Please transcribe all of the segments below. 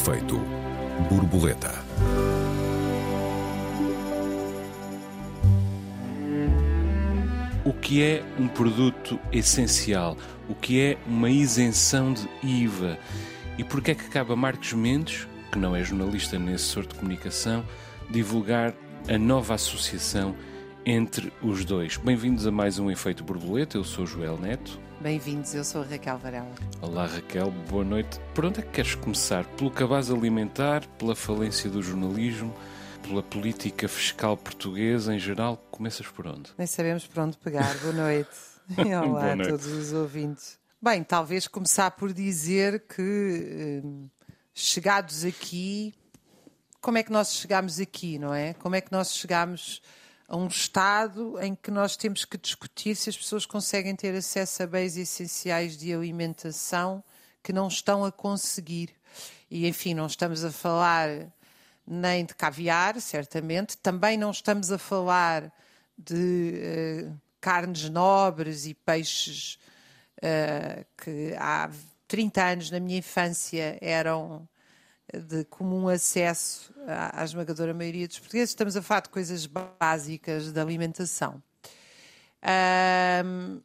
efeito borboleta. O que é um produto essencial? O que é uma isenção de IVA? E por que é que cabe a Marcos Mendes, que não é jornalista nesse sorto de comunicação, divulgar a nova associação entre os dois? Bem-vindos a mais um Efeito Borboleta, eu sou Joel Neto. Bem-vindos, eu sou a Raquel Varela. Olá Raquel, boa noite. Por onde é que queres começar? Pelo cabaz alimentar, pela falência do jornalismo? pela política fiscal portuguesa em geral, começas por onde? Nem sabemos por onde pegar. Boa noite. Olá Boa noite. a todos os ouvintes. Bem, talvez começar por dizer que, hum, chegados aqui, como é que nós chegamos aqui, não é? Como é que nós chegamos a um estado em que nós temos que discutir se as pessoas conseguem ter acesso a bens essenciais de alimentação que não estão a conseguir. E, enfim, não estamos a falar nem de caviar, certamente. Também não estamos a falar de uh, carnes nobres e peixes uh, que há 30 anos, na minha infância, eram de comum acesso à, à esmagadora maioria dos portugueses. Estamos a falar de coisas básicas da alimentação. Um,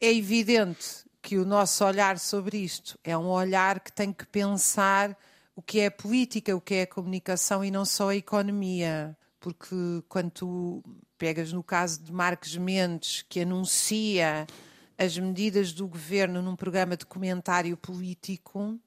é evidente que o nosso olhar sobre isto é um olhar que tem que pensar o que é a política, o que é a comunicação e não só a economia. Porque quando tu pegas no caso de Marcos Mendes, que anuncia as medidas do governo num programa de comentário político,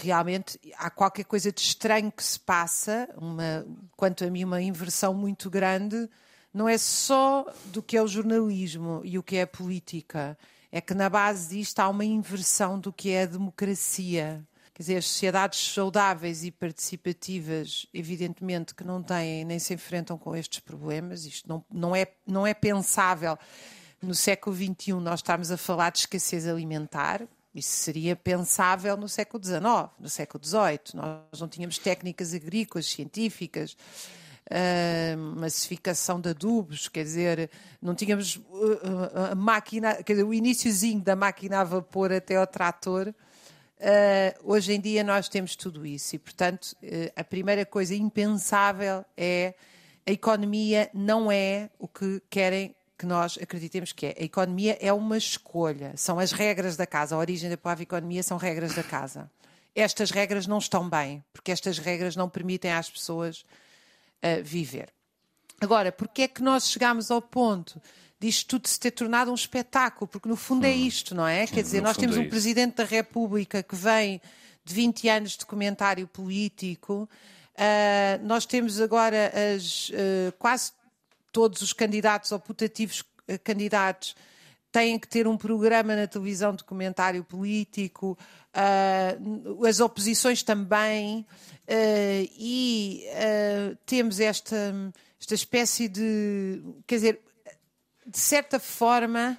realmente há qualquer coisa de estranho que se passa, uma, quanto a mim, uma inversão muito grande. Não é só do que é o jornalismo e o que é a política, é que na base disto há uma inversão do que é a democracia. Quer dizer, as sociedades saudáveis e participativas, evidentemente, que não têm nem se enfrentam com estes problemas, isto não, não, é, não é pensável no século XXI nós estamos a falar de escassez alimentar, isso seria pensável no século XIX, no século XVIII. Nós não tínhamos técnicas agrícolas, científicas, uh, massificação de adubos, quer dizer, não tínhamos uh, a máquina, quer dizer, o iníciozinho da máquina a vapor até ao trator Uh, hoje em dia nós temos tudo isso e, portanto, uh, a primeira coisa impensável é a economia não é o que querem que nós acreditemos que é. A economia é uma escolha, são as regras da casa. A origem da palavra economia são regras da casa. Estas regras não estão bem, porque estas regras não permitem às pessoas uh, viver. Agora, porque é que nós chegamos ao ponto disto tudo se ter tornado um espetáculo, porque no fundo é hum. isto, não é? Sim, Quer dizer, nós temos é um Presidente da República que vem de 20 anos de comentário político, uh, nós temos agora as, uh, quase todos os candidatos ou putativos uh, candidatos têm que ter um programa na televisão de comentário político, as oposições também, e temos esta, esta espécie de. Quer dizer, de certa forma,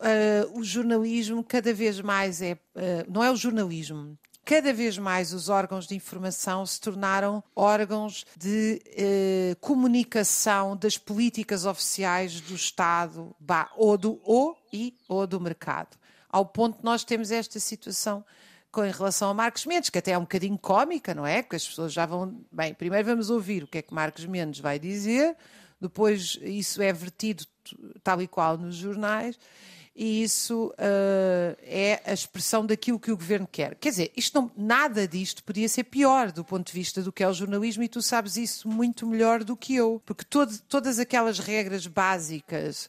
uh, o jornalismo cada vez mais é. Uh, não é o jornalismo. Cada vez mais os órgãos de informação se tornaram órgãos de uh, comunicação das políticas oficiais do Estado ou do ou e ou do mercado. Ao ponto de nós temos esta situação com em relação a Marcos Mendes, que até é um bocadinho cómica, não é? Porque as pessoas já vão. Bem, primeiro vamos ouvir o que é que Marcos Mendes vai dizer, depois isso é vertido tal e qual nos jornais, e isso uh, é a expressão daquilo que o governo quer. Quer dizer, isto não, nada disto podia ser pior do ponto de vista do que é o jornalismo, e tu sabes isso muito melhor do que eu, porque todo, todas aquelas regras básicas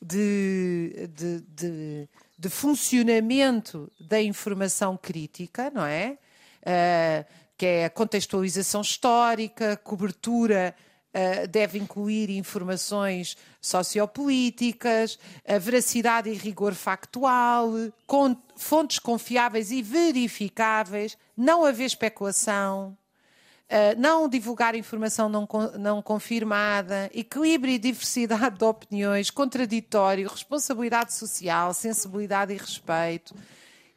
de, de, de, de, funcionamento da informação crítica, não é? Uh, que é a contextualização histórica, cobertura uh, deve incluir informações sociopolíticas, a veracidade e rigor factual, com fontes confiáveis e verificáveis, não haver especulação, Uh, não divulgar informação não confirmada, equilíbrio e diversidade de opiniões, contraditório, responsabilidade social, sensibilidade e respeito.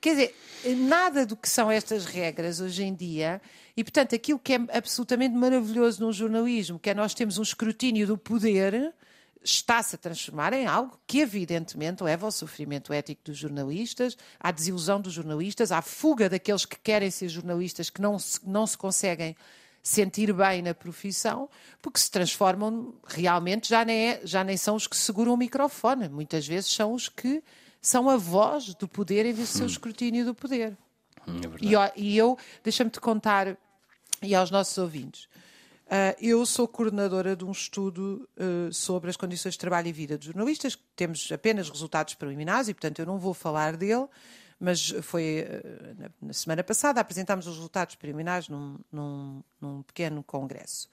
Quer dizer, nada do que são estas regras hoje em dia e, portanto, aquilo que é absolutamente maravilhoso no jornalismo, que é nós temos um escrutínio do poder está-se a transformar em algo que, evidentemente, leva ao sofrimento ético dos jornalistas, à desilusão dos jornalistas, à fuga daqueles que querem ser jornalistas, que não se, não se conseguem sentir bem na profissão, porque se transformam realmente, já nem, é, já nem são os que seguram o microfone, muitas vezes são os que são a voz do poder em vez de ser o hum. escrutínio do poder. Hum, é e, e eu, deixa-me te contar, e aos nossos ouvintes, Uh, eu sou coordenadora de um estudo uh, sobre as condições de trabalho e vida de jornalistas. Temos apenas resultados preliminares e, portanto, eu não vou falar dele, mas foi uh, na, na, semana passada apresentámos os resultados preliminares num, num, num pequeno congresso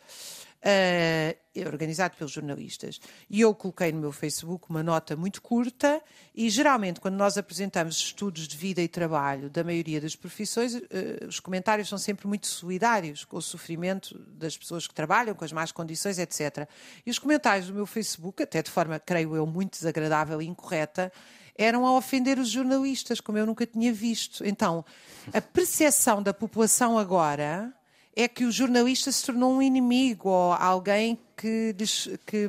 uh, organizado pelos jornalistas. E eu coloquei no meu Facebook uma nota muito curta e, geralmente, quando nós apresentamos estudos de vida e trabalho da maioria das profissões, uh, os comentários são sempre muito solidários com o sofrimento das pessoas que trabalham, com as más condições, etc. E os comentários do meu Facebook, até de forma, creio eu, muito desagradável e incorreta, eram a ofender os jornalistas, como eu nunca tinha visto. Então, a percepção da população agora é que o jornalista se tornou um inimigo ou alguém que, que,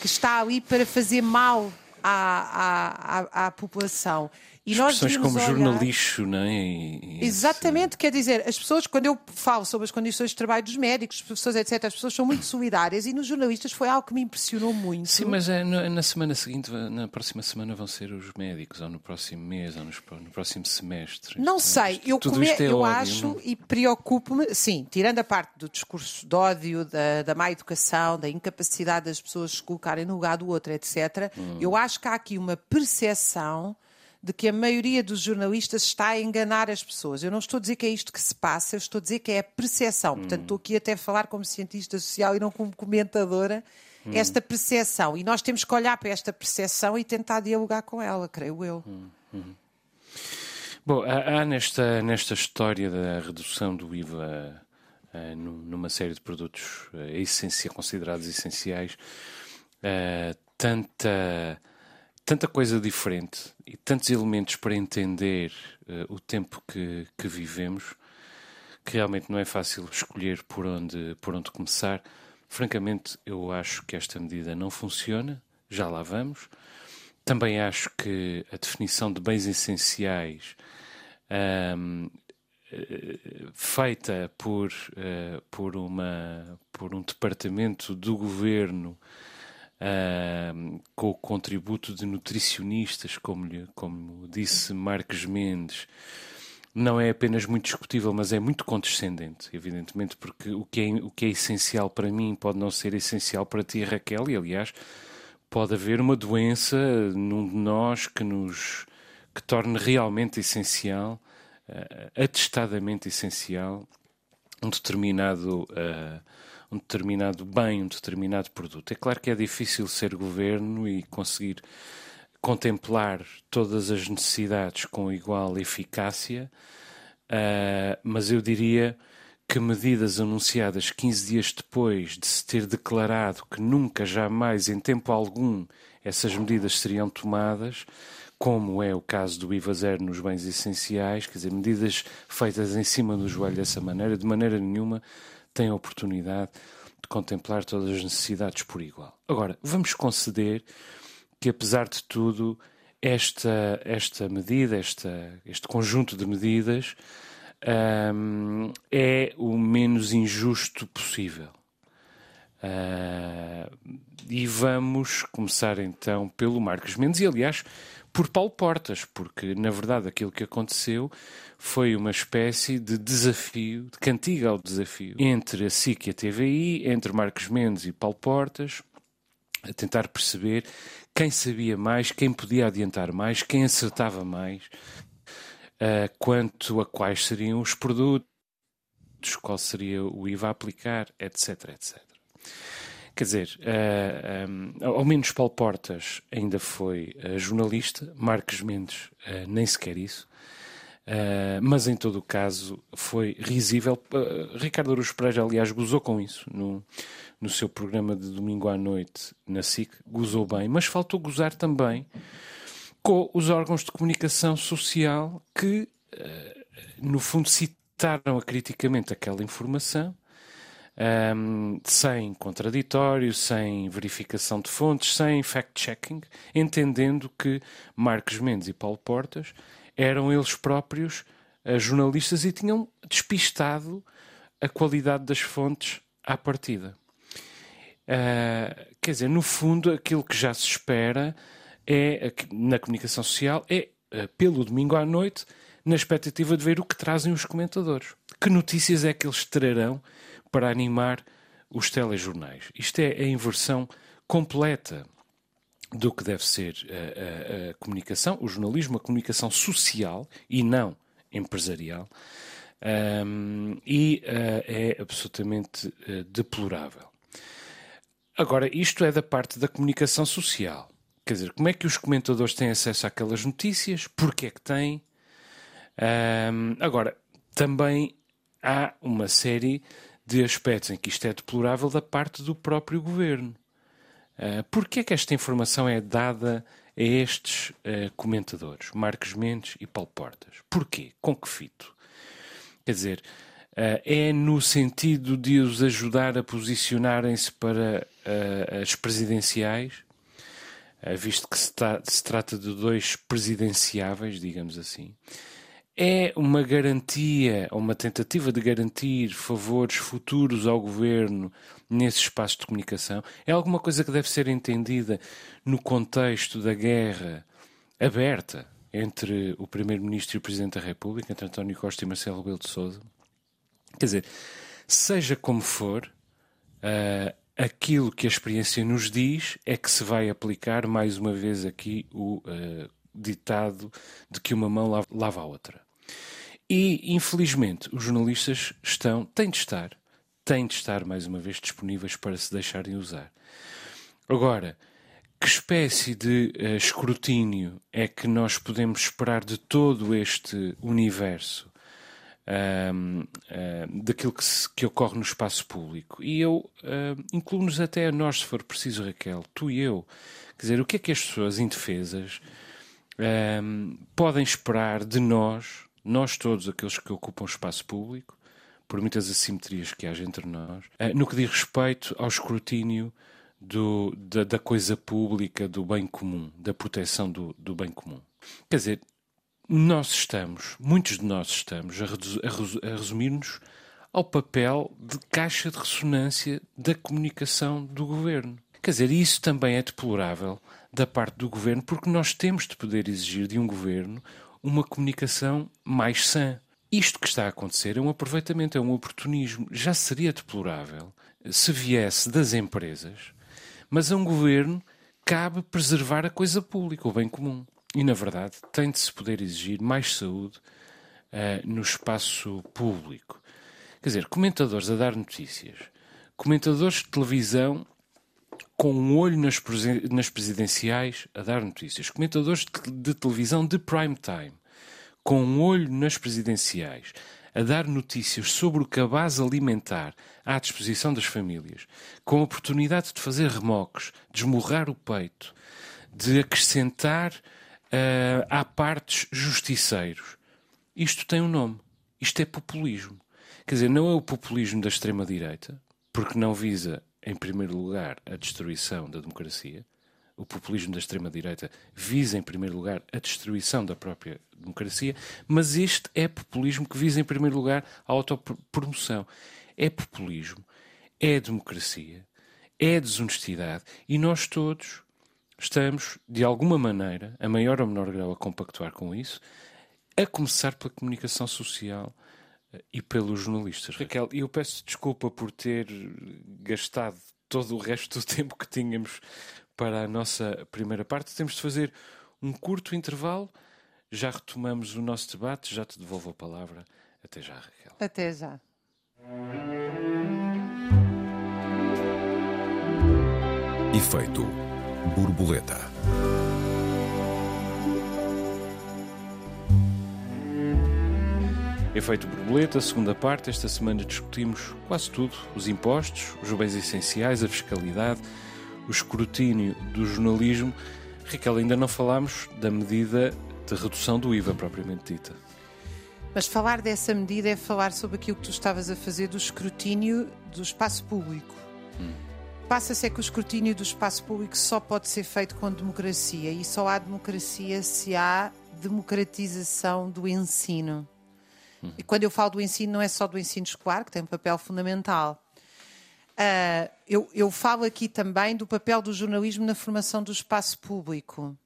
que está ali para fazer mal à, à, à, à população. E Expressões como olhar... jornalixo, não é? E, Exatamente, quer dizer, as pessoas, quando eu falo sobre as condições de trabalho dos médicos, dos professores, etc., as pessoas são muito solidárias e nos jornalistas foi algo que me impressionou muito. Sim, mas é, na semana seguinte, na próxima semana vão ser os médicos, ou no próximo mês, ou no próximo semestre. Não então, sei, eu, come... é eu ódio, acho não? e preocupo-me, sim, tirando a parte do discurso de ódio, da, da má educação, da incapacidade das pessoas se colocarem no lugar do outro, etc., hum. eu acho que há aqui uma percepção de que a maioria dos jornalistas está a enganar as pessoas. Eu não estou a dizer que é isto que se passa, eu estou a dizer que é a percepção. Hum. Portanto, estou aqui até a falar como cientista social e não como comentadora. Hum. Esta percepção. E nós temos que olhar para esta percepção e tentar dialogar com ela, creio eu. Hum. Bom, há, nesta, nesta história da redução do IVA uh, numa série de produtos uh, essencia, considerados essenciais uh, tanta tanta coisa diferente e tantos elementos para entender uh, o tempo que, que vivemos que realmente não é fácil escolher por onde, por onde começar. Francamente, eu acho que esta medida não funciona, já lá vamos. Também acho que a definição de bens essenciais um, eh, feita por, uh, por, uma, por um departamento do governo uh, com o contributo de nutricionistas, como, como disse Marques Mendes, não é apenas muito discutível, mas é muito condescendente, evidentemente, porque o que, é, o que é essencial para mim pode não ser essencial para ti, Raquel, e aliás, pode haver uma doença num de nós que nos que torne realmente essencial, uh, atestadamente essencial, um determinado uh, um determinado bem, um determinado produto. É claro que é difícil ser governo e conseguir contemplar todas as necessidades com igual eficácia, uh, mas eu diria que medidas anunciadas 15 dias depois de se ter declarado que nunca, jamais, em tempo algum, essas medidas seriam tomadas, como é o caso do IVA zero nos bens essenciais, quer dizer, medidas feitas em cima do joelho dessa maneira, de maneira nenhuma tem a oportunidade de contemplar todas as necessidades por igual. Agora, vamos conceder que, apesar de tudo, esta, esta medida, esta, este conjunto de medidas, um, é o menos injusto possível. Uh, e vamos começar então pelo Marcos Mendes, e aliás, por Paulo Portas, porque na verdade aquilo que aconteceu foi uma espécie de desafio, de cantiga ao desafio, entre a SIC e a TVI, entre Marcos Mendes e Paulo Portas, a tentar perceber quem sabia mais, quem podia adiantar mais, quem acertava mais, uh, quanto a quais seriam os produtos, qual seria o IVA a aplicar, etc, etc. Quer dizer, uh, um, ao menos Paulo Portas ainda foi uh, jornalista, Marques Mendes uh, nem sequer isso, mas em todo o caso foi risível. Ricardo Aruz Pereira, aliás, gozou com isso no, no seu programa de domingo à noite na SIC, gozou bem, mas faltou gozar também com os órgãos de comunicação social que, no fundo, citaram criticamente aquela informação um, sem contraditório, sem verificação de fontes, sem fact-checking, entendendo que Marcos Mendes e Paulo Portas eram eles próprios uh, jornalistas e tinham despistado a qualidade das fontes à partida. Uh, quer dizer, no fundo, aquilo que já se espera é, na comunicação social é, uh, pelo domingo à noite, na expectativa de ver o que trazem os comentadores. Que notícias é que eles trarão para animar os telejornais? Isto é a inversão completa do que deve ser a, a, a comunicação, o jornalismo, a comunicação social e não empresarial. Um, e uh, é absolutamente uh, deplorável. Agora, isto é da parte da comunicação social. Quer dizer, como é que os comentadores têm acesso àquelas notícias? Porquê é que têm? Um, agora, também há uma série de aspectos em que isto é deplorável da parte do próprio governo. Uh, Porquê é que esta informação é dada a estes uh, comentadores, Marcos Mendes e Paulo Portas? Porquê? Com que fito? Quer dizer, uh, é no sentido de os ajudar a posicionarem-se para as presidenciais, visto que se, se, trata de dois presidenciáveis, digamos assim. É uma garantia, uma tentativa de garantir favores futuros ao governo nesse espaço de comunicação? É alguma coisa que deve ser entendida no contexto da guerra aberta entre o Primeiro-Ministro e o Presidente da República, entre António Costa e Marcelo Rebelo de Sousa. Quer dizer, seja como for, uh, aquilo que a experiência nos diz é que se vai aplicar mais uma vez aqui o uh, ditado de que uma mão lava, a outra. E, infelizmente, os jornalistas estão, têm de estar, têm de estar mais uma vez disponíveis para se deixarem usar. Agora, que espécie de uh, escrutínio é que nós podemos esperar de todo este universo daquilo que, se, que, ocorre no espaço público? E eu incluo-nos até a nós, se for preciso, Raquel, tu e eu. Quer dizer, o que é que as pessoas indefesas podem esperar de nós, nós todos, aqueles que ocupam espaço público, por muitas assimetrias que haja entre nós, no que diz respeito ao escrutínio do, da, da, coisa pública, do bem comum, da proteção do, do, bem comum. Quer dizer, nós estamos, muitos de nós estamos, a, a, a resumir-nos ao papel de caixa de ressonância da comunicação do governo. Quer dizer, isso também é deplorável da parte do governo, porque nós temos de poder exigir de um governo uma comunicação mais sã. Isto que está a acontecer é um aproveitamento, é um oportunismo. Já seria deplorável se viesse das empresas mas a um governo cabe preservar a coisa pública, o bem comum. E, na verdade, tem de se poder exigir mais saúde uh, no espaço público. Quer dizer, comentadores a dar notícias, comentadores de televisão com um olho nas, nas presidenciais a dar notícias, comentadores de, televisão de prime time, com um olho nas presidenciais, a dar notícias sobre o cabaz alimentar à disposição das famílias, com a oportunidade de fazer remoques, de esmurrar o peito, de acrescentar uh, à partes justiceiros. Isto tem um nome. Isto é populismo. Quer dizer, não é o populismo da extrema-direita, porque não visa, em primeiro lugar, a destruição da democracia, o populismo da extrema-direita visa, em primeiro lugar, a destruição da própria democracia, mas este é populismo que visa, em primeiro lugar, a autopromoção. É populismo, é democracia, é desonestidade. E nós todos estamos, de alguma maneira, a maior ou menor grau, a compactuar com isso, a começar pela comunicação social e pelos jornalistas. Raquel, eu peço desculpa por ter gastado todo o resto do tempo que tínhamos para a nossa primeira parte. Temos de fazer um curto intervalo. Já retomamos o nosso debate. Já te devolvo a palavra. Até já, Raquel. Até já. Efeito borboleta. Efeito borboleta, segunda parte. Esta semana discutimos quase tudo: os impostos, os bens essenciais, a fiscalidade o escrutínio do jornalismo, Raquel, ainda não falámos da medida de redução do IVA propriamente dita. Mas falar dessa medida é falar sobre aquilo que tu estavas a fazer do escrutínio do espaço público. Hum. Passa-se é que o escrutínio do espaço público só pode ser feito com democracia e só há democracia se há democratização do ensino. Hum. E quando eu falo do ensino, não é só do ensino escolar, que tem um papel fundamental. Uh, eu, eu falo aqui também do papel do jornalismo na formação do espaço público.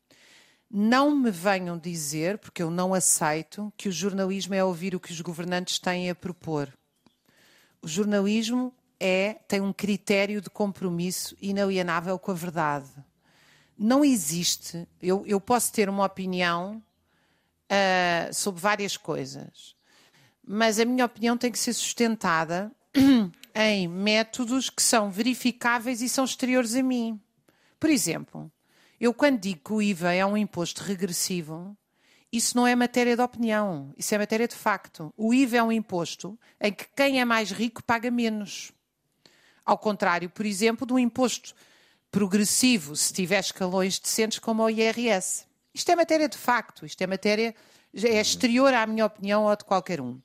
Não me venham dizer, porque eu não aceito, que o jornalismo é ouvir o que os governantes têm a propor. O jornalismo é, tem um critério de compromisso inalienável com a verdade. Não existe. Eu, eu posso ter uma opinião uh, sobre várias coisas, mas a minha opinião tem que ser sustentada em métodos que são verificáveis e são exteriores a mim. Por exemplo, eu, quando digo que o IVA é um imposto regressivo, isso não é matéria de opinião, isso é matéria de facto. O IVA é um imposto em que quem é mais rico paga menos. Ao contrário, por exemplo, do imposto progressivo, se tiver escalões decentes como o IRS. Isto é matéria de facto, isto é matéria é exterior à minha opinião ou de qualquer um.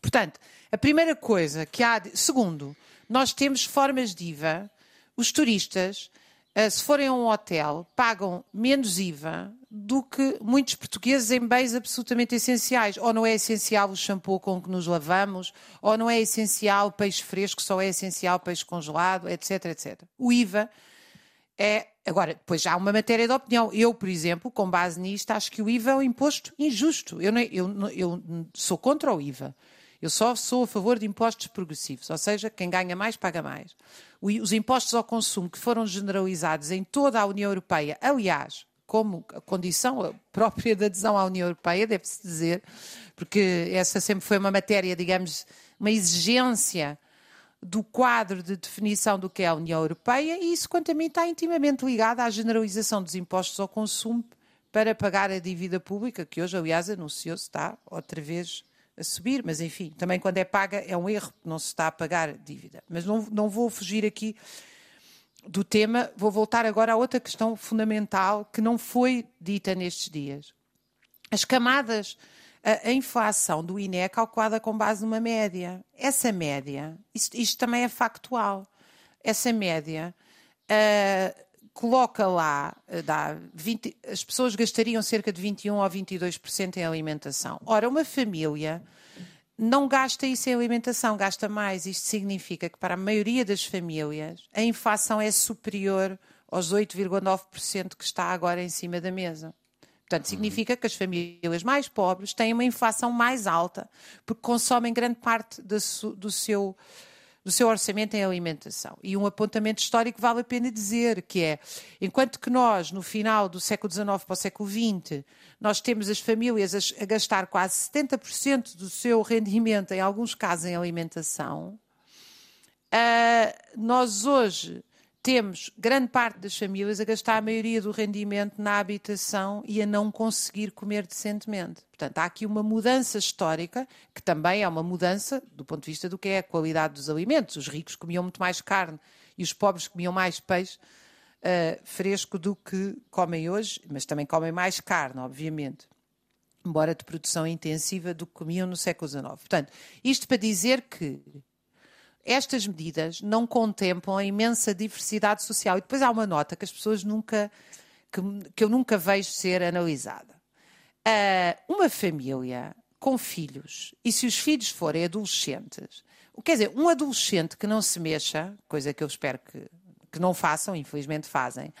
Portanto, a primeira coisa que há. De... Segundo, nós temos formas de IVA. Os turistas eh, se forem a um hotel, pagam menos IVA do que muitos portugueses em bens absolutamente essenciais. Ou não é essencial o shampoo com que nos lavamos, ou não é essencial peixe fresco, só é essencial peixe congelado, etc, etc. O IVA é. Agora, depois há uma matéria de opinião. Eu, por exemplo, com base nisto, acho que o IVA é um imposto injusto. Eu, não, eu, eu sou contra o IVA. Eu só sou a favor de impostos progressivos, ou seja, quem ganha mais paga mais. Os impostos ao consumo que foram generalizados em toda a União Europeia, aliás, como condição própria da adesão à União Europeia, deve-se dizer, porque essa sempre foi uma matéria, digamos, uma exigência do quadro de definição do que é a União Europeia, e isso, quanto a mim, está intimamente ligado à generalização dos impostos ao consumo para pagar a dívida pública, que hoje, aliás, anunciou-se está outra vez a subir, mas enfim, também quando é paga é um erro, não se está a pagar dívida. Mas não, não vou fugir aqui do tema, vou voltar agora a outra questão fundamental que não foi dita nestes dias. As camadas, a, a inflação do INE é calculada com base numa média. Essa média, isto, isto também é factual, essa média. Uh, coloca lá, eh, dá 20, as pessoas gastariam cerca de 21 ou 22% em alimentação. Ora, uma família não gasta isso em alimentação, gasta mais. Isto significa que para a maioria das famílias a inflação é superior aos 8,9% que está agora em cima da mesa. Portanto, significa que as famílias mais pobres têm uma inflação mais alta, porque consomem grande parte do seu do seu orçamento em alimentação. E um apontamento histórico vale a pena dizer, que é, enquanto que nós, no final do século XIX para o século XX, nós temos as famílias a, gastar quase 70% do seu rendimento, em alguns casos, em alimentação, uh, nós hoje temos grande parte das famílias a gastar a maioria do rendimento na habitação e a não conseguir comer decentemente. Portanto, há aqui uma mudança histórica, que também é uma mudança do ponto de vista do que é a qualidade dos alimentos. Os ricos comiam muito mais carne e os pobres comiam mais peixe uh, fresco do que comem hoje, mas também comem mais carne, obviamente. Embora de produção intensiva do que comiam no século XIX. Portanto, isto para dizer que estas medidas não contemplam a imensa diversidade social. E depois há uma nota que as pessoas nunca, que, que eu nunca vejo ser analisada. Uh, uma família com filhos, e se os filhos forem adolescentes, quer dizer, um adolescente que não se mexa, coisa que eu espero que, que não façam, infelizmente fazem,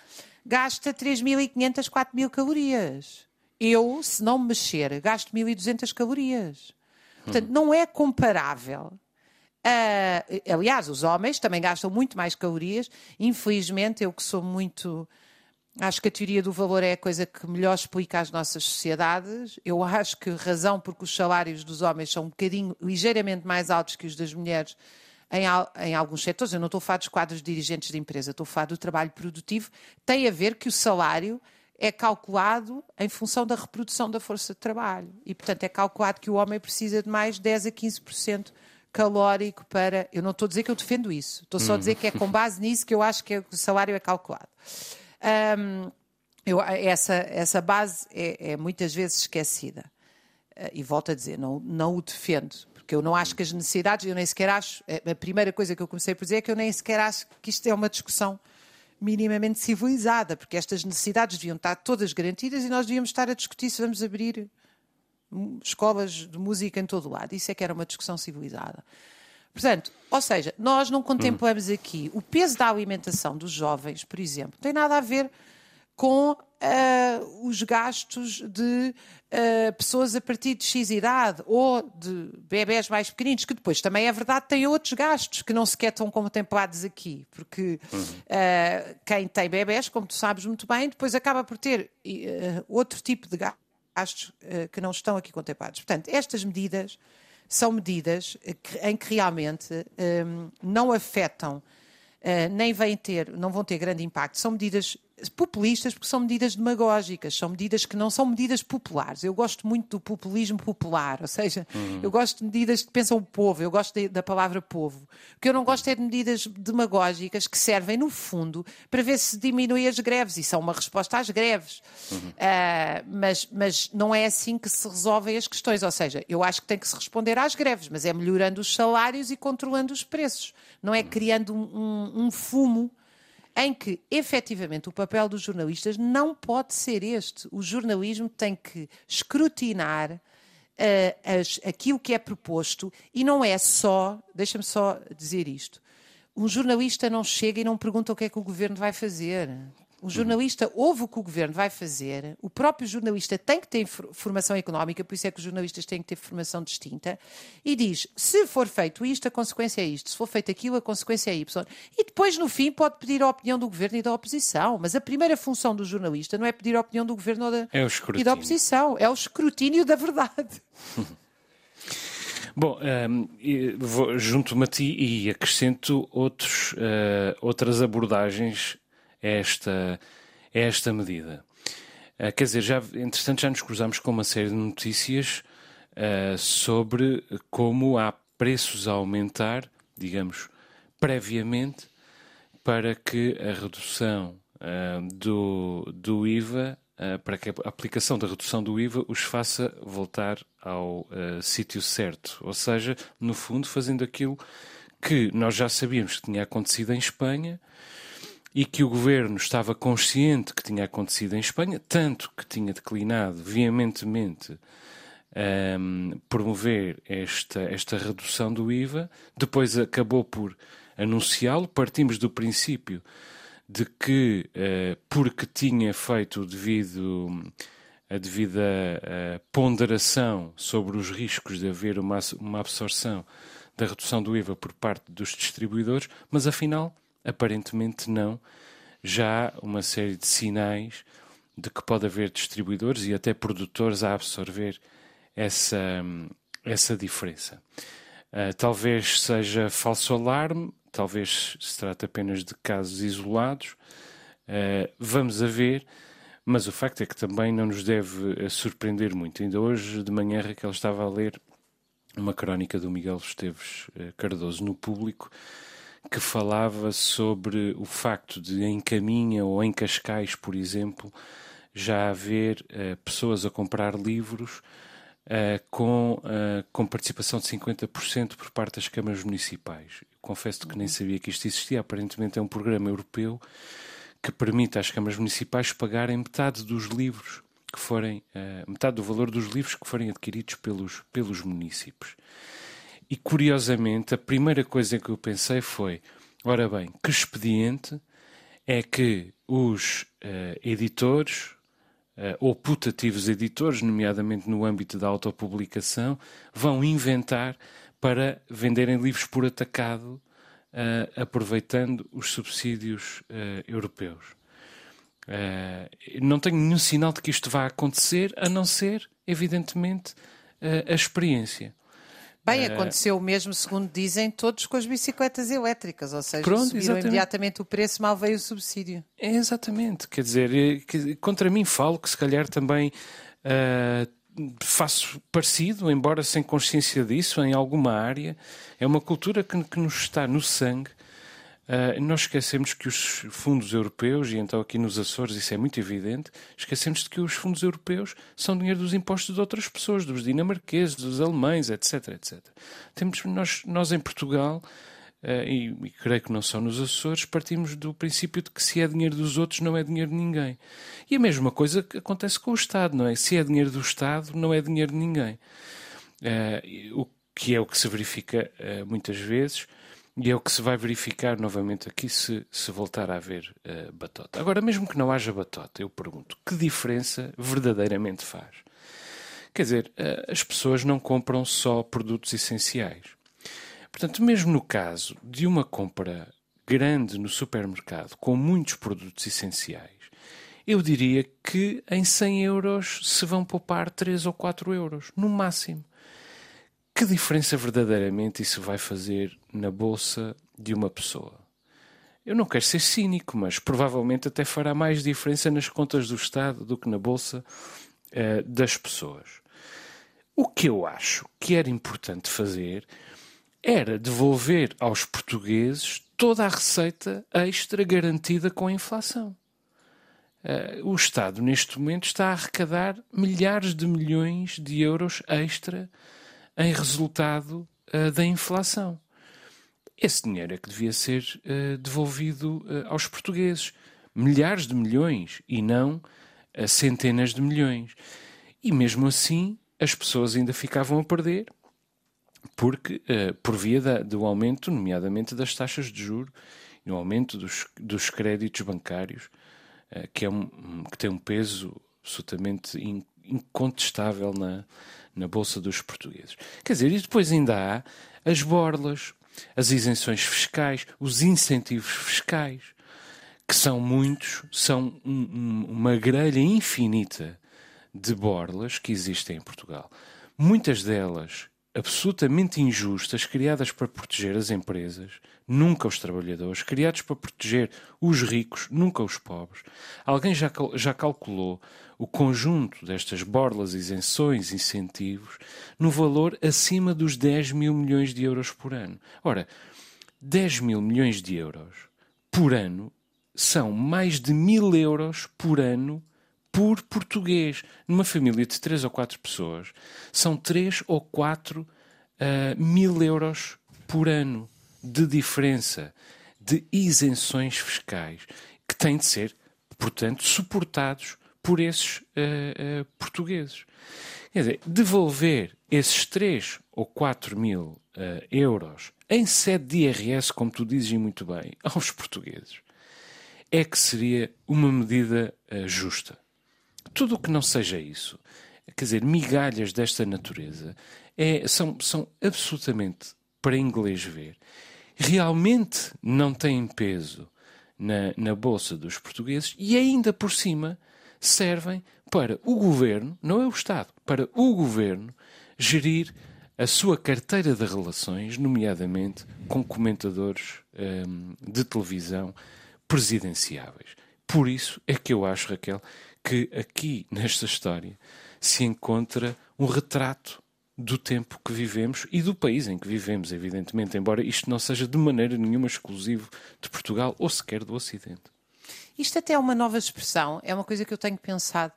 gasta 3.500, 4.000 calorias. Eu, se não me mexer, gasto 1.200 calorias. Portanto, hum. não é comparável Uh, aliás, os homens também gastam muito mais calorias. Infelizmente, eu que sou muito. Acho que a teoria do valor é a coisa que melhor explica as nossas sociedades. Eu acho que razão porque os salários dos homens são um bocadinho, ligeiramente mais altos que os das mulheres em, em alguns setores, eu não estou a falar dos quadros dirigentes de empresa, estou a falar do trabalho produtivo, tem a ver que o salário é calculado em função da reprodução da força de trabalho. E, portanto, é calculado que o homem precisa de mais 10 a 15% calórico para. Eu não estou a dizer que eu defendo isso, estou só a dizer que é com base nisso que eu acho que é, o salário é calculado. Um, eu, essa, essa base é, é, muitas vezes esquecida. uh, e volto a dizer, não, não o defendo, porque eu não acho que as necessidades, eu nem sequer acho, a primeira coisa que eu comecei por dizer é que eu nem sequer acho que isto é uma discussão minimamente civilizada, porque estas necessidades deviam estar todas garantidas e nós devíamos estar a discutir se vamos abrir escolas de música em todo o lado. Isso é que era uma discussão civilizada. Portanto, ou seja, nós não contemplamos aqui o peso da alimentação dos jovens, por exemplo, tem nada a ver com uh, os gastos de uh, pessoas a partir de X idade ou de bebés mais pequeninos, que depois também é verdade, têm outros gastos que não sequer estão contemplados aqui, porque uh, quem tem bebés, como tu sabes muito bem, depois acaba por ter outro tipo de gastos que não estão aqui contemplados. Portanto, estas medidas são medidas em que realmente um, não afetam, nem vêm ter, não vão ter grande impacto. São medidas populistas porque são medidas demagógicas, são medidas que não são medidas populares. Eu gosto muito do populismo popular, ou seja, uhum. eu gosto de medidas que pensam o povo, eu gosto de, da palavra povo. O que eu não gosto é de medidas demagógicas que servem, no fundo, para ver se diminui as greves, e são uma resposta às greves. Uhum. Uh, mas, mas não é assim que se resolvem as questões, ou seja, eu acho que tem que se responder às greves, mas é melhorando os salários e controlando os preços, não é uhum. criando um, um, um fumo em que, efetivamente, o papel dos jornalistas não pode ser este. O jornalismo tem que escrutinar uh, as, aquilo que é proposto e não é só, deixa-me só dizer isto, um jornalista não chega e não pergunta o que é que o governo vai fazer. O jornalista ouve o que o governo vai fazer, o próprio jornalista tem que ter formação económica, por isso é que os jornalistas têm que ter formação distinta, e diz: se for feito isto, a consequência é isto, se for feito aquilo, a consequência é Y. E depois, no fim, pode pedir a opinião do governo e da oposição. Mas a primeira função do jornalista não é pedir a opinião do governo da, é e da oposição, é o escrutínio da verdade. Bom, um, junto-me a ti e acrescento outros, uh, outras abordagens esta, esta medida. Uh, quer dizer, já, entretanto, já nos cruzamos com uma série de notícias uh, sobre como há preços a aumentar, digamos, previamente, para que a redução uh, do, do IVA, para que a aplicação da redução do IVA os faça voltar ao sítio certo. Ou seja, no fundo, fazendo aquilo que nós já sabíamos que tinha acontecido em Espanha e que o governo estava consciente que tinha acontecido em Espanha, tanto que tinha declinado veementemente um, promover esta, esta redução do IVA, depois acabou por anunciá-lo. Partimos do princípio de que, uh, porque tinha feito devido a devida uh, ponderação sobre os riscos de haver uma, uma absorção da redução do IVA por parte dos distribuidores, mas afinal Aparentemente não. Já há uma série de sinais de que pode haver distribuidores e até produtores a absorver essa, essa diferença. Uh, talvez seja falso alarme, talvez se trate apenas de casos isolados. Uh, vamos a ver, mas o facto é que também não nos deve ah, surpreender muito. Ainda hoje de manhã Raquel estava a ler uma crónica do Miguel Esteves Cardoso no público que falava sobre o facto de em Caminha ou em Cascais, por exemplo, já haver uh, pessoas a comprar livros uh, com, uh, com participação de 50% por parte das câmaras municipais. confesso que nem sabia que isto existia. Aparentemente é um programa europeu que permite às câmaras municipais pagarem metade dos livros que forem, metade do valor dos livros que forem adquiridos pelos, pelos municípios. E curiosamente, a primeira coisa que eu pensei foi: ora bem, que expediente é que os uh, editores, uh, ou putativos editores, nomeadamente no âmbito da autopublicação, vão inventar para venderem livros por atacado, uh, aproveitando os subsídios europeus. não tenho nenhum sinal de que isto vá acontecer, a não ser, evidentemente, a experiência. Bem, é. aconteceu o mesmo, segundo dizem, todos com as bicicletas elétricas, ou seja, Pronto, subiram exatamente. imediatamente o preço, mal veio o subsídio. É, exatamente, quer dizer, eh, contra mim falo que se calhar também uh, faço parecido, embora sem consciência disso, em alguma área. É uma cultura que, que nos está no sangue. Uh, nós esquecemos que os fundos europeus, e então aqui nos Açores isso é muito evidente, esquecemos de que os fundos europeus são dinheiro dos impostos de outras pessoas, dos dinamarqueses, dos alemães, etc. etc. Temos, nós, nós em Portugal, uh, e, e, creio que não só nos Açores, partimos do princípio de que se é dinheiro dos outros não é dinheiro de ninguém. E a mesma coisa que acontece com o Estado, não é? Se é dinheiro do Estado, não é dinheiro de ninguém. Uh, o que é o que se verifica muitas vezes e é o que se vai verificar novamente aqui se, se voltar a haver uh, batota. Agora, mesmo que não haja batota, eu pergunto, que diferença verdadeiramente faz? Quer dizer, uh, as pessoas não compram só produtos essenciais. Portanto, mesmo no caso de uma compra grande no supermercado com muitos produtos essenciais, eu diria que em 100 euros se vão poupar 3 ou 4 euros, no máximo. Que diferença verdadeiramente isso vai fazer na bolsa de uma pessoa? Eu não quero ser cínico, mas provavelmente até fará mais diferença nas contas do Estado do que na bolsa uh, das pessoas. O que eu acho que era importante fazer era devolver aos portugueses toda a receita extra garantida com a inflação. Uh, o Estado, neste momento, está a arrecadar milhares de milhões de euros extra em resultado uh, da inflação. Esse dinheiro é que devia ser uh, devolvido uh, aos portugueses. Milhares de milhões e não centenas de milhões. E mesmo assim, as pessoas ainda ficavam a perder, porque por via da, do aumento, nomeadamente das taxas de juro e no aumento dos, dos créditos bancários, que, é um, que tem um peso absolutamente incontestável na, na Bolsa dos Portugueses. Quer dizer, e depois ainda há as borlas, as isenções fiscais, os incentivos fiscais, que são muitos, são um, um, uma grelha infinita de borlas que existem em Portugal. Muitas delas absolutamente injustas, criadas para proteger as empresas, nunca os trabalhadores, criados para proteger os ricos, nunca os pobres. Alguém já, já calculou o conjunto destas borlas, isenções, incentivos, no valor acima dos 10 mil milhões de euros por ano. Ora, 10 mil milhões de euros por ano são mais de mil euros por ano por português. Numa família de três ou quatro pessoas, são três ou quatro uh, mil euros por ano de diferença de isenções fiscais que têm de ser, portanto, suportados por esses uh, uh, portugueses. Quer dizer, devolver esses 3 ou 4 mil euros em sede de IRS, como tu dizes muito bem, aos portugueses, é que seria uma medida justa. Tudo o que não seja isso, quer dizer, migalhas desta natureza, é, são, são absolutamente para inglês ver. Realmente não têm peso na, na bolsa dos portugueses e ainda por cima servem para o governo, não é o Estado, para o governo gerir a sua carteira de relações, nomeadamente com comentadores hum, de televisão presidenciáveis. Por isso é que eu acho, Raquel, que aqui nesta história se encontra um retrato do tempo que vivemos e do país em que vivemos, evidentemente, embora isto não seja de maneira nenhuma exclusivo de Portugal ou sequer do Ocidente. Isto até é uma nova expressão, é uma coisa que eu tenho pensado.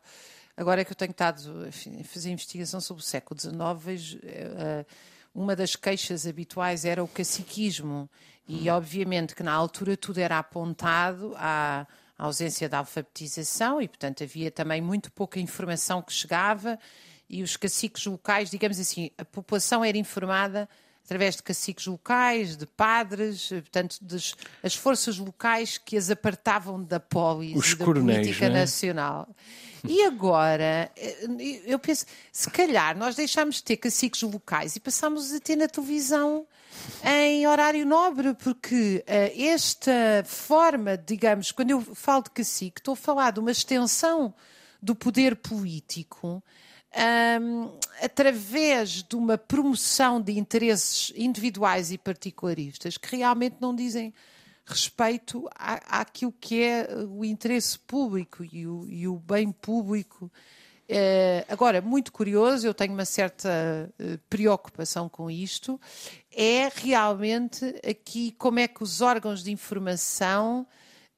Agora é que eu tenho estado a fazer investigação sobre o século XIX, uh, uma das queixas habituais era o caciquismo. E obviamente que na altura tudo era apontado à a ausência da alfabetização e, portanto, havia também muito pouca informação que chegava e os caciques locais, digamos assim, a população era informada através de caciques locais, de padres, portanto, das, as forças locais que as apartavam da polis os e da coronéis, política né? nacional. E agora, eh, eu penso, se calhar nós deixámos de ter caciques locais e passámos a ter na televisão em horário nobre, porque uh, esta forma, digamos, quando eu falo de cacique, estou a falar de uma extensão do poder político um, através de uma promoção de interesses individuais e particularistas que realmente não dizem respeito à, àquilo que é o interesse público e o, e o bem público agora, muito curioso, eu tenho uma certa uh, preocupação com isto, é realmente aqui como é que os órgãos de informação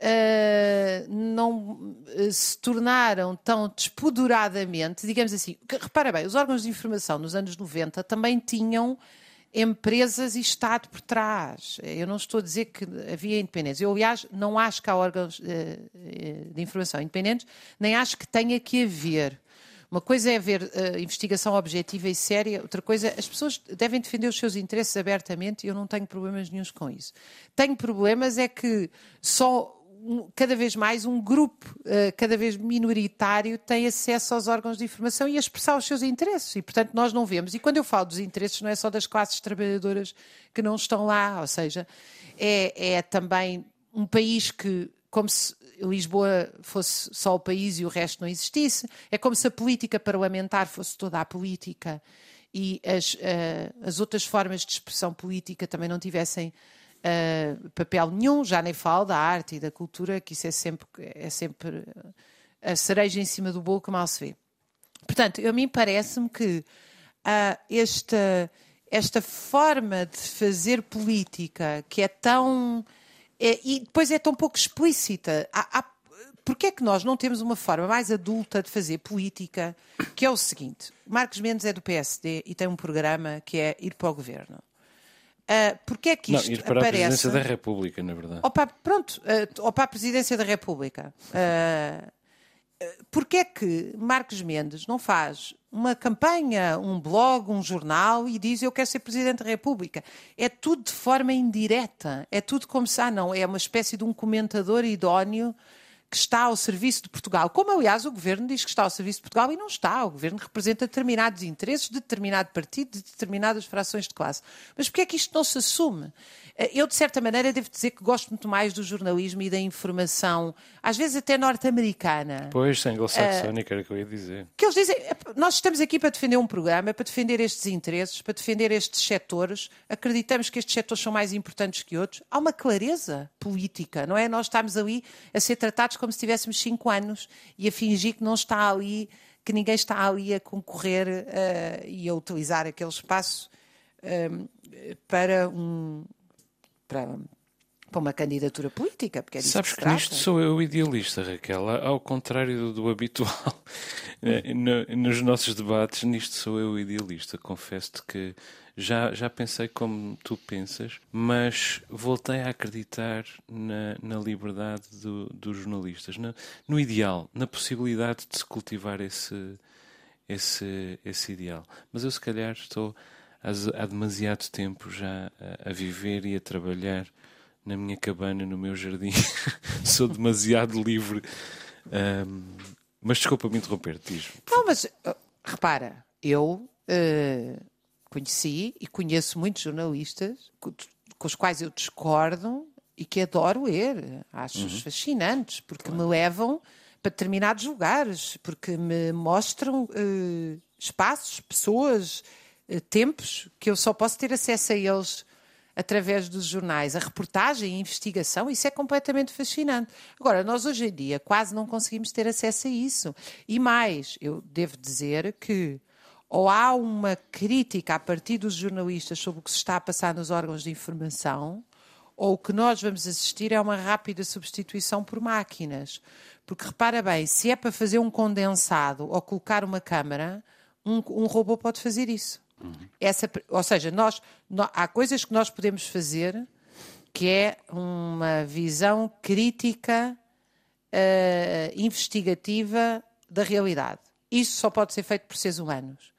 uh, não se tornaram tão despoduradamente, digamos assim, que, repara bem, os órgãos de informação nos anos 90 também tinham empresas e Estado por trás. Eu não estou a dizer que havia independência. Eu, aliás, não acho que há órgãos de informação independentes, nem acho que tenha que haver. Uma coisa é haver uh, investigação objetiva e séria, outra coisa, as pessoas devem defender os seus interesses abertamente e eu não tenho problemas nenhums com isso. Tenho problemas é que só cada vez mais um grupo uh, cada vez minoritário tem acesso aos órgãos de informação e a expressar os seus interesses. E, portanto, nós não vemos. E quando eu falo dos interesses, não é só das classes trabalhadoras que não estão lá, ou seja, é, é também um país que, como se Lisboa fosse só o país e o resto não existisse. É como se a política parlamentar fosse toda a política e as, uh, as outras formas de expressão política também não tivessem uh, papel nenhum, já nem falo da arte e da cultura, que isso é sempre, é sempre a cereja em cima do bolo que mal se vê. Portanto, a mim parece-me que uh, esta, esta forma de fazer política que é tão é, e depois é tão pouco explícita. Há, há, Porquê é que nós não temos uma forma mais adulta de fazer política, que é o seguinte, Marcos Mendes é do PSD e tem um programa que é ir para o governo. Uh, Porquê é que isto não, ir para aparece... a presidência da República, na verdade. Opa, pronto, uh, ou para a presidência da República. Uh, Porquê é que Marcos Mendes não faz uma campanha, um blog, um jornal e diz eu quero ser Presidente da República? É tudo de forma indireta. É tudo como se, ah, não, é uma espécie de um comentador idóneo que está ao serviço de Portugal. Como, aliás, o governo diz que está ao serviço de Portugal e não está. O governo representa determinados interesses de determinado partido, de determinadas frações de classe. Mas porquê é que isto não se assume? Eh, eu, de certa maneira, devo dizer que gosto muito mais do jornalismo e da informação, às vezes até norte-americana. Pois, anglo-saxónica, uh, era o que eu ia dizer. Que eles dizem, nós estamos aqui para defender um programa, para defender estes interesses, para defender estes setores, acreditamos que estes setores são mais importantes que outros. Há uma clareza política, não é? Nós estamos ali a ser tratados como se tivéssemos cinco anos e a fingir que não está ali, que ninguém está ali a concorrer uh, e a utilizar aquele espaço uh, para um, para, para uma candidatura política. Porque é Sabes que, que nisto sou eu idealista, Raquel, ao contrário do, do habitual eh, no, nos nossos debates, nisto sou eu idealista. Confesso-te que já, já pensei como tu pensas, mas voltei a acreditar na, na liberdade do, dos jornalistas, na, no ideal, na possibilidade de se cultivar esse, esse, esse ideal. Mas eu, se calhar, estou há demasiado tempo já a, a viver e a trabalhar na minha cabana, no meu jardim. Sou demasiado livre. Um, mas desculpa-me interromper, diz. Não, mas uh, repara, eu uh, conheci e conheço muitos jornalistas com, os quais eu discordo e que adoro ler. Acho-os uhum. fascinantes, porque claro. me levam para determinados lugares, porque me mostram uh, espaços, pessoas, eh, tempos que eu só posso ter acesso a eles através dos jornais. A reportagem, a investigação, isso é completamente fascinante. Agora, nós hoje em dia quase não conseguimos ter acesso a isso. E mais, eu devo dizer que ou há uma crítica a partir dos jornalistas sobre o que se está a passar nos órgãos de informação, ou o que nós vamos assistir é uma rápida substituição por máquinas. Porque repara bem, se é para fazer um condensado ou colocar uma câmara, um, um robô pode fazer isso. Essa, ou seja, nós, nós, há coisas que nós podemos fazer que é uma visão crítica, uh, investigativa da realidade. Isso só pode ser feito por seres humanos.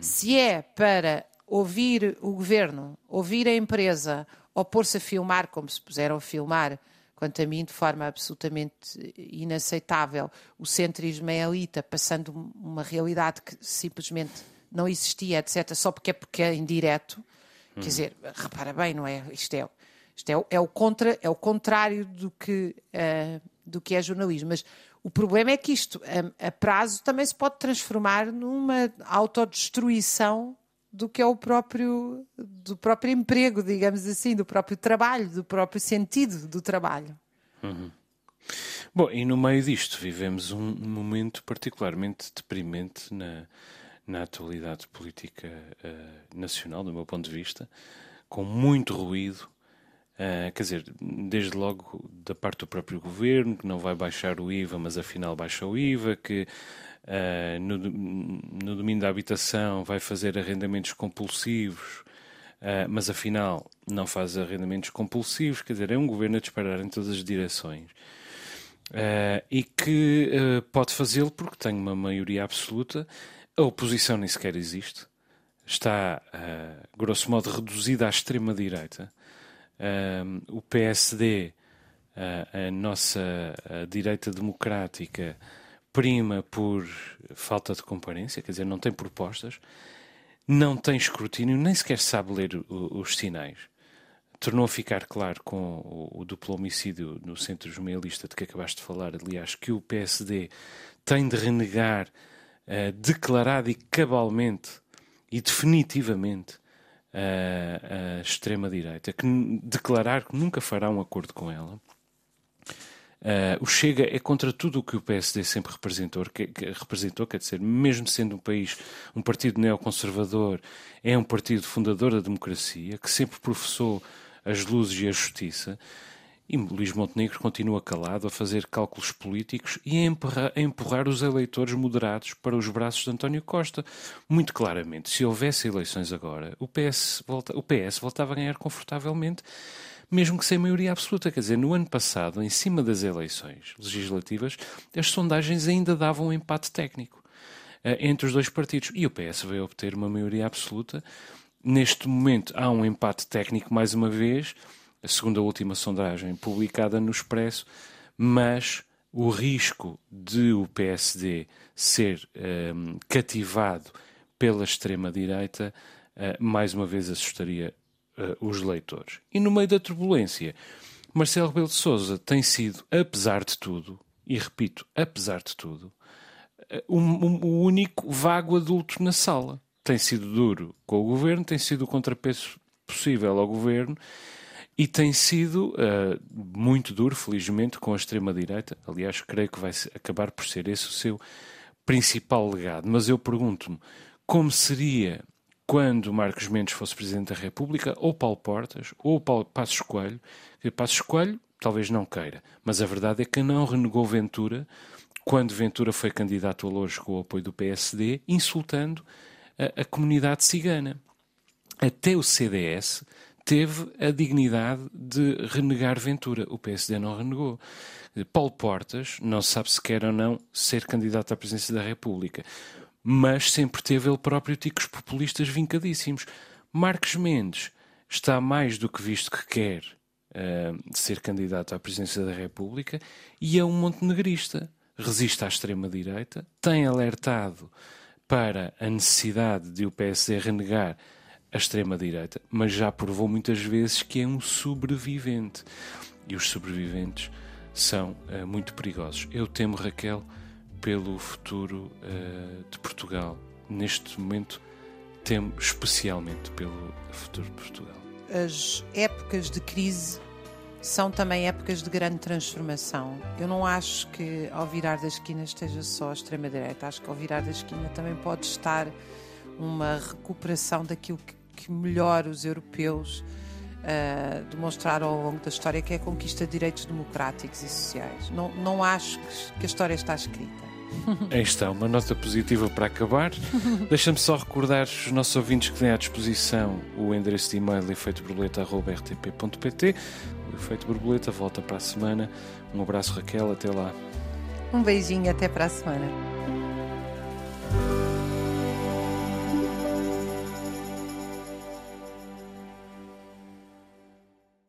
Se é para ouvir o governo, ouvir a empresa, ou pôr-se a filmar, como se puseram a filmar, quanto a mim, de forma absolutamente inaceitável, o centro ismaelita, passando uma realidade que simplesmente não existia, etc., só porque é porque é indireto. Hum. Quer dizer, repara bem, não é? Isto é, isto é, é, o, contra, é o contrário do que, uh, do que é jornalismo. Mas o problema é que isto, a, a prazo, também se pode transformar numa autodestruição do que é o próprio, do próprio emprego, digamos assim, do próprio trabalho, do próprio sentido do trabalho. Uhum. Bom, e no meio disto vivemos um momento particularmente deprimente na, na atualidade política uh, nacional, do meu ponto de vista, com muito ruído. Uh, quer dizer, desde logo da parte do próprio governo, que não vai baixar o IVA, mas afinal baixa o IVA, que uh, no, no domínio da habitação vai fazer arrendamentos compulsivos, uh, mas afinal não faz arrendamentos compulsivos, quer dizer, é um governo a disparar em todas as direções. E que pode fazê-lo porque tem uma maioria absoluta. A oposição nem sequer existe. Está, grosso modo, reduzida à extrema-direita. O PSD, a nossa a direita democrática, prima por falta de comparência, quer dizer, não tem propostas, não tem escrutínio, nem sequer sabe ler os sinais. Tornou a ficar claro com o, o duplo homicídio no centro jornalista de que acabaste de falar, aliás, que o PSD tem de renegar uh, declarado e cabalmente e definitivamente uh, a extrema-direita, que declarar que nunca fará um acordo com ela. Uh, o Chega é contra tudo o que o PSD sempre representou, que, que, representou, quer dizer, mesmo sendo um país, um partido neoconservador, é um partido fundador da democracia, que sempre professou as luzes e a justiça. E Luís Montenegro continua calado a fazer cálculos políticos e a empurrar, a empurrar, os eleitores moderados para os braços de António Costa. Muito claramente, se houvesse eleições agora, o PS, volta, o PS voltava a ganhar confortavelmente, mesmo que sem maioria absoluta. Quer dizer, no ano passado, em cima das eleições legislativas, as sondagens ainda davam um empate técnico uh, entre os dois partidos. E o PS veio obter uma maioria absoluta Neste momento há um empate técnico mais uma vez, a segunda última sondagem publicada no Expresso, mas o risco de o PSD ser um, cativado pela extrema-direita, uh, mais uma vez assustaria uh, os leitores. E no meio da turbulência, Marcelo Rebelo de Sousa tem sido, apesar de tudo, e repito, apesar de tudo, uh, um, um, o único vago adulto na sala tem sido duro com o governo, tem sido o contrapeso possível ao governo e tem sido uh, muito duro, felizmente, com a extrema-direita. Aliás, creio que vai acabar por ser esse o seu principal legado. Mas eu pergunto-me como seria quando Marcos Mendes fosse Presidente da República, ou Paulo Portas, ou Paulo Passos Coelho. Passos Coelho talvez não queira, mas a verdade é que não renegou Ventura quando Ventura foi candidato a Lourdes com o apoio do PSD, insultando a, a comunidade cigana. Até o CDS teve a dignidade de renegar Ventura. O PSD não renegou. Paulo Portas não sabe se quer ou não ser candidato à presidência da República, mas sempre teve ele próprio ticos populistas vincadíssimos. Marcos Mendes está mais do que visto que quer uh, ser candidato à presidência da República e é um montenegrista. Resiste à extrema-direita, tem alertado para a necessidade de o PSD renegar a extrema-direita, mas já provou muitas vezes que é um sobrevivente. E os sobreviventes são uh, muito perigosos. Eu temo, Raquel, pelo futuro uh, de Portugal. Neste momento, temo especialmente pelo futuro de Portugal. As épocas de crise são também épocas de grande transformação. Eu não acho que ao virar da esquina esteja só a extrema-direita, acho que ao virar da esquina também pode estar uma recuperação daquilo que, que melhor os europeus uh, demonstraram ao longo da história, que é a conquista de direitos democráticos e sociais. Não, não acho que, a história está escrita. Aí está, uma nota positiva para acabar. Deixa-me só recordar os nossos ouvintes que têm à disposição o endereço de e-mail efeitoborboleta.rtp.pt. O Efeito Borboleta volta para a semana. Um abraço, Raquel, até lá. Um beijinho, até para a semana.